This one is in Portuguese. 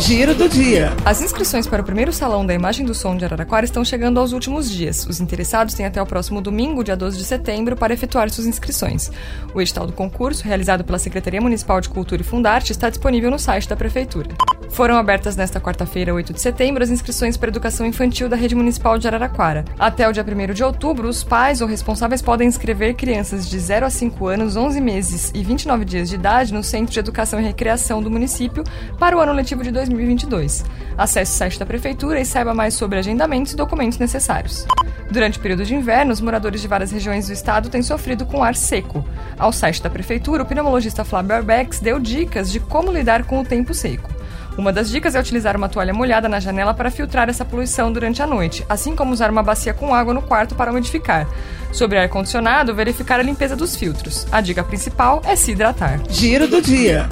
Giro do dia. As inscrições para o primeiro Salão da Imagem do Som de Araraquara estão chegando aos últimos dias. Os interessados têm até o próximo domingo, dia 12 de setembro, para efetuar suas inscrições. O edital do concurso, realizado pela Secretaria Municipal de Cultura e Fundarte, está disponível no site da Prefeitura. Foram abertas nesta quarta-feira, 8 de setembro, as inscrições para educação infantil da Rede Municipal de Araraquara. Até o dia 1 de outubro, os pais ou responsáveis podem inscrever crianças de 0 a 5 anos, 11 meses e 29 dias de idade no Centro de Educação e Recreação do município para o ano letivo de 2022. Acesse o site da Prefeitura e saiba mais sobre agendamentos e documentos necessários. Durante o período de inverno, os moradores de várias regiões do estado têm sofrido com ar seco. Ao site da Prefeitura, o pneumologista Flávio Arbex deu dicas de como lidar com o tempo seco. Uma das dicas é utilizar uma toalha molhada na janela para filtrar essa poluição durante a noite, assim como usar uma bacia com água no quarto para umidificar. Sobre ar-condicionado, verificar a limpeza dos filtros. A dica principal é se hidratar. Giro do dia.